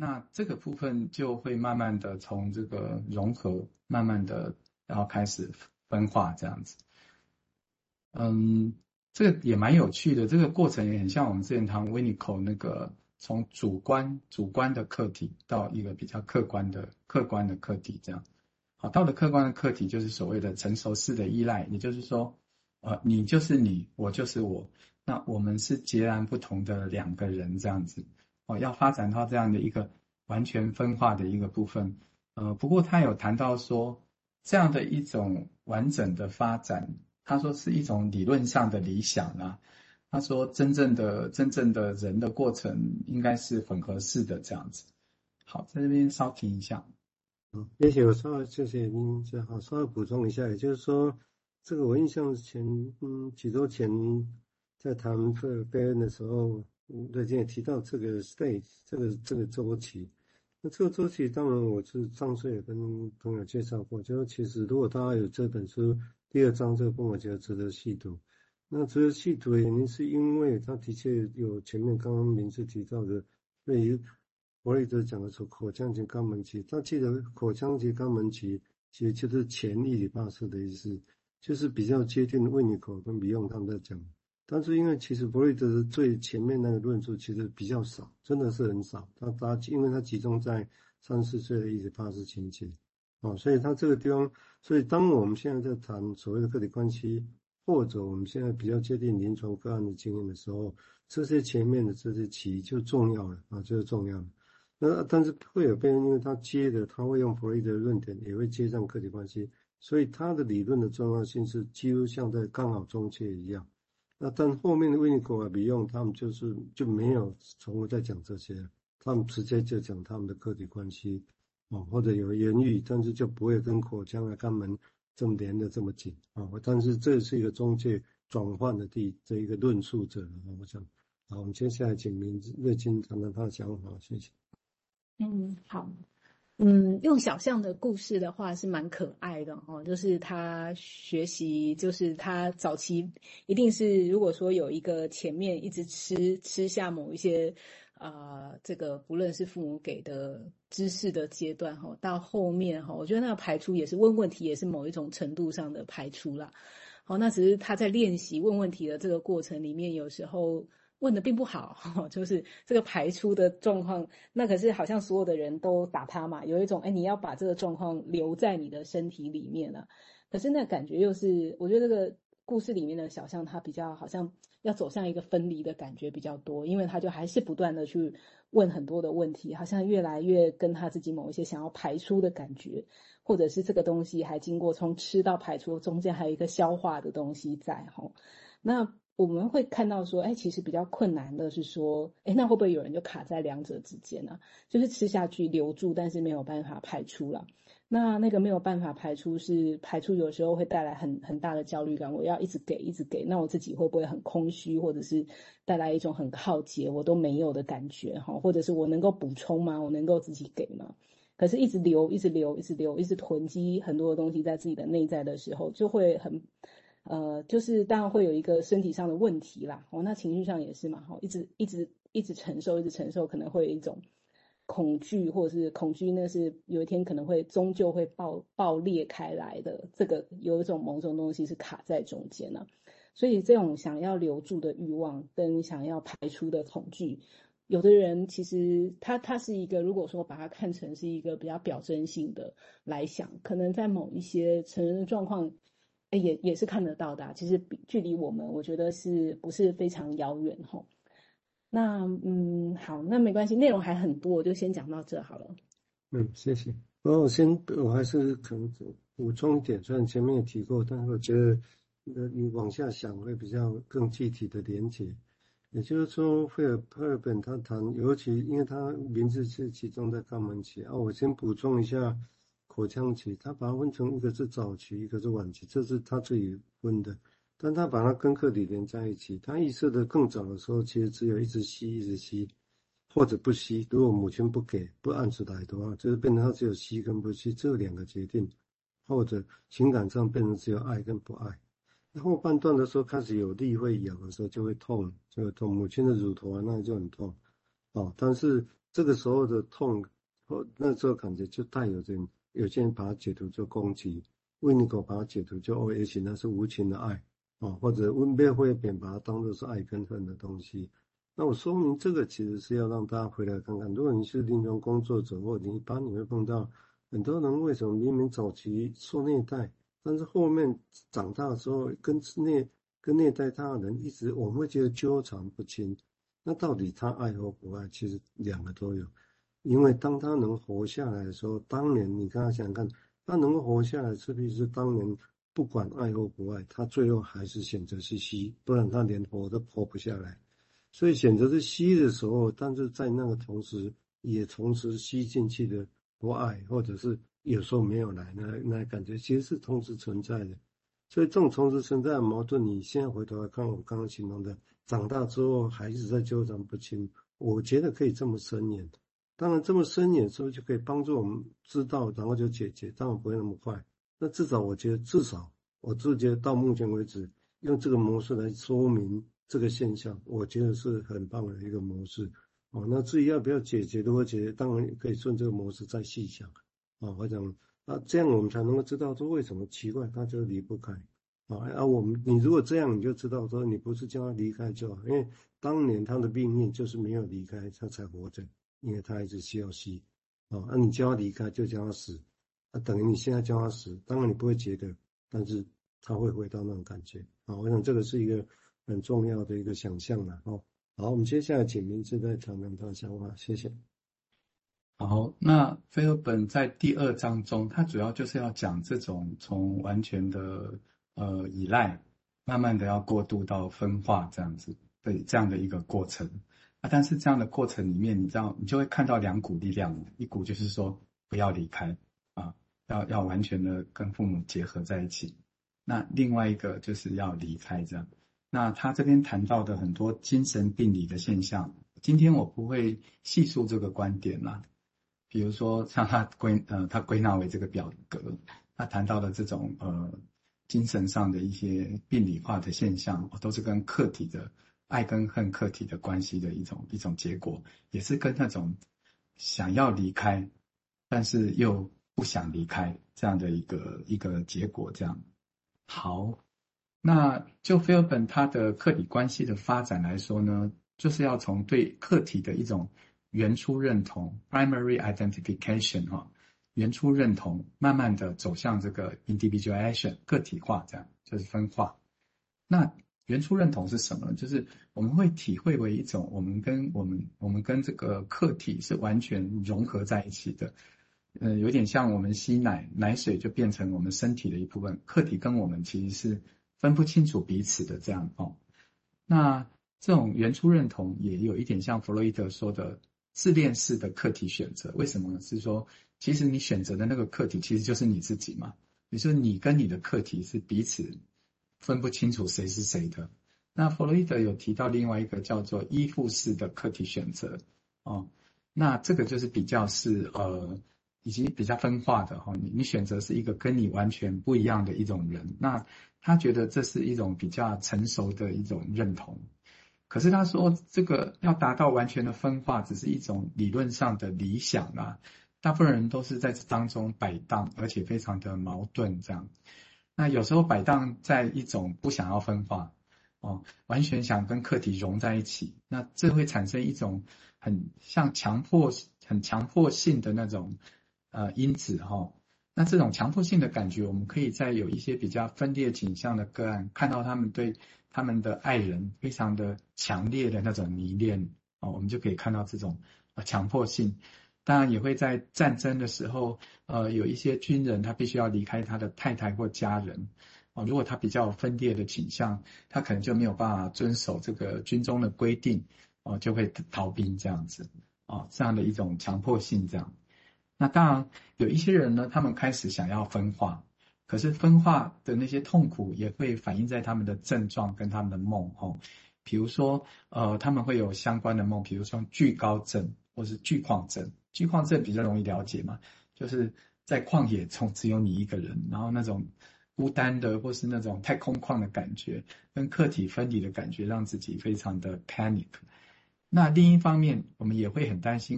那这个部分就会慢慢的从这个融合，慢慢的然后开始分化这样子。嗯，这个也蛮有趣的，这个过程也很像我们之前谈 w i n i c o 那个从主观主观的客体到一个比较客观的客观的客体这样。好，到了客观的客体就是所谓的成熟式的依赖，也就是说，呃，你就是你，我就是我，那我们是截然不同的两个人这样子。哦，要发展到这样的一个完全分化的一个部分。呃，不过他有谈到说，这样的一种完整的发展。他说是一种理论上的理想啊。他说真正的真正的人的过程应该是混合式的这样子。好，在这边稍停一下。嗯，也许我稍微谢谢您，最好稍微补充一下，也就是说，这个我印象前嗯几周前在谈这个贝恩的时候，瑞金也提到这个 stage 这个这个周期。那这个周期当然我是上次也跟朋友介绍过，就是其实如果大家有这本书。第二章这个部分我觉得值得细读。那值得细读的原因是因为它的确有前面刚刚名字提到的，对于弗洛德讲的说口腔及、肛门期，他记得口腔及、肛门期其实就是前一里帕斯的意思，就是比较接近维尼口跟比翁他们在讲。但是因为其实弗洛伊德的最前面那个论述其实比较少，真的是很少。他他因为他集中在三四岁的伊里帕斯情节。哦，所以他这个地方，所以当我们现在在谈所谓的个体关系，或者我们现在比较接近临床个案的经验的时候，这些前面的这些期就重要了啊，就是重要了。那但是会有别人，因为他接的，他会用弗洛伊德的论点，也会接上个体关系，所以他的理论的重要性是几乎像在刚好中介一样。那但后面的维尼口啊、比用他们就是就没有从头再讲这些，他们直接就讲他们的个体关系。哦，或者有言语，但是就不会跟口腔啊、肛门这么连的这么紧啊。但是这是一个中介转换的地这一个论述者啊，我想，好，我们接下来请明瑞金谈谈他的想法，谢谢。嗯，好，嗯，用小象的故事的话是蛮可爱的哦，就是他学习，就是他早期一定是如果说有一个前面一直吃吃下某一些。啊、呃，这个不论是父母给的知识的阶段哈，到后面哈，我觉得那个排出也是问问题，也是某一种程度上的排出啦。好，那只是他在练习问问题的这个过程里面，有时候问的并不好，就是这个排出的状况，那可是好像所有的人都打他嘛，有一种哎，你要把这个状况留在你的身体里面了。可是那感觉又是，我觉得这个故事里面的小象，他比较好像。要走向一个分离的感觉比较多，因为他就还是不断的去问很多的问题，好像越来越跟他自己某一些想要排出的感觉，或者是这个东西还经过从吃到排出中间还有一个消化的东西在哈。那我们会看到说，哎，其实比较困难的是说，哎，那会不会有人就卡在两者之间呢？就是吃下去留住，但是没有办法排出了。那那个没有办法排出，是排出有时候会带来很很大的焦虑感。我要一直给，一直给，那我自己会不会很空虚，或者是带来一种很耗竭，我都没有的感觉哈？或者是我能够补充吗？我能够自己给吗？可是，一直留，一直留，一直留，一直囤积很多的东西在自己的内在的时候，就会很，呃，就是当然会有一个身体上的问题啦。哦，那情绪上也是嘛。哈，一直一直一直承受，一直承受，可能会有一种。恐惧，或者是恐惧，那是有一天可能会终究会爆爆裂开来的。这个有一种某种东西是卡在中间了，所以这种想要留住的欲望跟想要排出的恐惧，有的人其实他他是一个，如果说把它看成是一个比较表征性的来想，可能在某一些成人的状况，也也是看得到的。其实距离我们，我觉得是不是非常遥远吼？那嗯，好，那没关系，内容还很多，我就先讲到这好了。嗯，谢谢。然后我先，我还是可能补充一点，虽然前面也提过，但是我觉得，呃，你往下想会比较更具体的连接。也就是说，费尔赫尔本他谈，尤其因为他名字是集中在肛门期啊，我先补充一下口腔期，他把它分成一个是早期，一个是晚期，这是他自己分的。但他把它跟客体连在一起，他意识的更早的时候，其实只有一直吸一直吸，或者不吸。如果母亲不给不按时来的话，就是变成他只有吸跟不吸这两个决定，或者情感上变成只有爱跟不爱。那后半段的时候开始有力会痒的时候就会痛，就会痛。母亲的乳头啊那就很痛。哦，但是这个时候的痛，哦，那时候感觉就带有点，有些人把它解读做攻击，维尼狗把它解读就哦，也许那是无情的爱，哦，或者温贝会贬把它当作是爱跟恨的东西。那我说明这个其实是要让大家回来看看，如果你是临床工作者，或者你一般你会碰到很多人为什么明明早期受虐待，但是后面长大之后跟虐跟虐待他的人一直我们会觉得纠缠不清，那到底他爱或不爱？其实两个都有，因为当他能活下来的时候，当年你跟他想想看，他能够活下来，是不是当年不管爱或不爱，他最后还是选择是吸，不然他连活都活不下来。所以选择是吸的时候，但是在那个同时，也同时吸进去的不爱，或者是有时候没有来，那那感觉其实是同时存在的。所以这种同时存在的矛盾，你现在回头来看，我刚刚形容的，长大之后还是在纠缠不清。我觉得可以这么深演，当然这么深演之后就可以帮助我们知道，然后就解决，当然不会那么快。那至少我觉得，至少我自觉得到目前为止，用这个模式来说明。这个现象，我觉得是很棒的一个模式哦。那至于要不要解决，如何解决，当然可以顺这个模式再细想啊。我想，那这样我们才能够知道说为什么奇怪，他就离不开啊。啊，我们你如果这样，你就知道说你不是叫他离开就好，因为当年他的命运就是没有离开，他才活着，因为他一直需要吸啊。那你叫他离开，就叫他死，啊，等于你现在叫他死，当然你不会觉得，但是他会回到那种感觉啊。我想这个是一个。很重要的一个想象了哦。好，我们接下来请明志再谈谈他的想法，谢谢。好，那菲尔本在第二章中，他主要就是要讲这种从完全的呃依赖，慢慢的要过渡到分化这样子，对这样的一个过程啊。但是这样的过程里面，你知道，你就会看到两股力量，一股就是说不要离开啊，要要完全的跟父母结合在一起。那另外一个就是要离开这样。那他这边谈到的很多精神病理的现象，今天我不会细述这个观点啦。比如说，像他归呃，他归纳为这个表格，他谈到的这种呃精神上的一些病理化的现象，都是跟客体的爱跟恨客体的关系的一种一种结果，也是跟那种想要离开，但是又不想离开这样的一个一个结果。这样好。那就菲尔本他的客体关系的发展来说呢，就是要从对客体的一种原初认同 （primary identification） 哈，原初认同，慢慢的走向这个 individualation 个体化，这样就是分化。那原初认同是什么？就是我们会体会为一种我们跟我们我们跟这个客体是完全融合在一起的，呃，有点像我们吸奶，奶水就变成我们身体的一部分，客体跟我们其实是。分不清楚彼此的这样哦，那这种原初认同也有一点像弗洛伊德说的自恋式的客体选择。为什么呢？是说其实你选择的那个客体其实就是你自己嘛。你说你跟你的客体是彼此分不清楚谁是谁的。那弗洛伊德有提到另外一个叫做依附式的客体选择哦，那这个就是比较是呃。以及比较分化的哈，你你选择是一个跟你完全不一样的一种人，那他觉得这是一种比较成熟的一种认同。可是他说这个要达到完全的分化，只是一种理论上的理想啊。大部分人都是在这当中摆荡，而且非常的矛盾这样。那有时候摆荡在一种不想要分化哦，完全想跟客体融在一起，那这会产生一种很像强迫、很强迫性的那种。呃，因子哈，那这种强迫性的感觉，我们可以在有一些比较分裂倾向的个案，看到他们对他们的爱人非常的强烈的那种迷恋哦，我们就可以看到这种呃强迫性。当然也会在战争的时候，呃，有一些军人他必须要离开他的太太或家人哦，如果他比较分裂的倾向，他可能就没有办法遵守这个军中的规定哦，就会逃兵这样子哦，这样的一种强迫性这样。那当然，有一些人呢，他们开始想要分化，可是分化的那些痛苦也会反映在他们的症状跟他们的梦哦。比如说，呃，他们会有相关的梦，比如说惧高症或是惧狂症。巨矿症比较容易了解嘛，就是在旷野中只有你一个人，然后那种孤单的或是那种太空旷的感觉，跟客体分离的感觉，让自己非常的 panic。那另一方面，我们也会很担心。